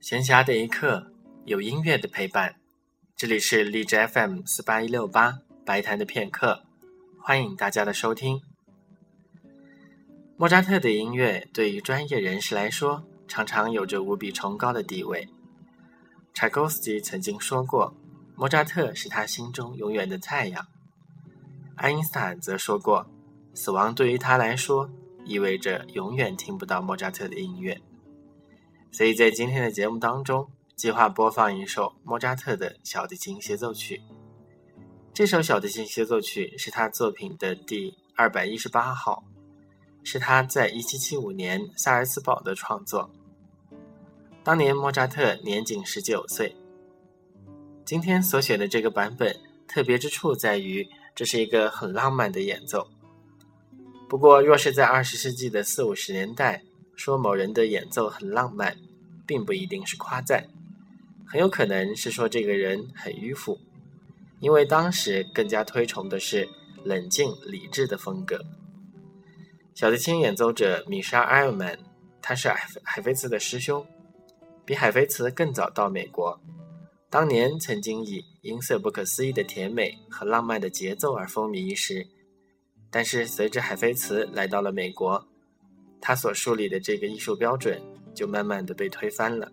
闲暇的一刻，有音乐的陪伴。这里是荔枝 FM 四八一六八白谈的片刻，欢迎大家的收听。莫扎特的音乐对于专业人士来说，常常有着无比崇高的地位。柴可夫斯基曾经说过，莫扎特是他心中永远的太阳。爱因斯坦则说过，死亡对于他来说，意味着永远听不到莫扎特的音乐。所以在今天的节目当中，计划播放一首莫扎特的小提琴协奏曲。这首小提琴协奏曲是他作品的第二百一十八号，是他在一七七五年萨尔茨堡的创作。当年莫扎特年仅十九岁。今天所选的这个版本特别之处在于，这是一个很浪漫的演奏。不过，若是在二十世纪的四五十年代，说某人的演奏很浪漫，并不一定是夸赞，很有可能是说这个人很迂腐，因为当时更加推崇的是冷静理智的风格。小提琴演奏者米莎·埃尔曼，他是海海菲茨的师兄，比海菲茨更早到美国，当年曾经以音色不可思议的甜美和浪漫的节奏而风靡一时，但是随着海菲茨来到了美国。他所树立的这个艺术标准，就慢慢的被推翻了。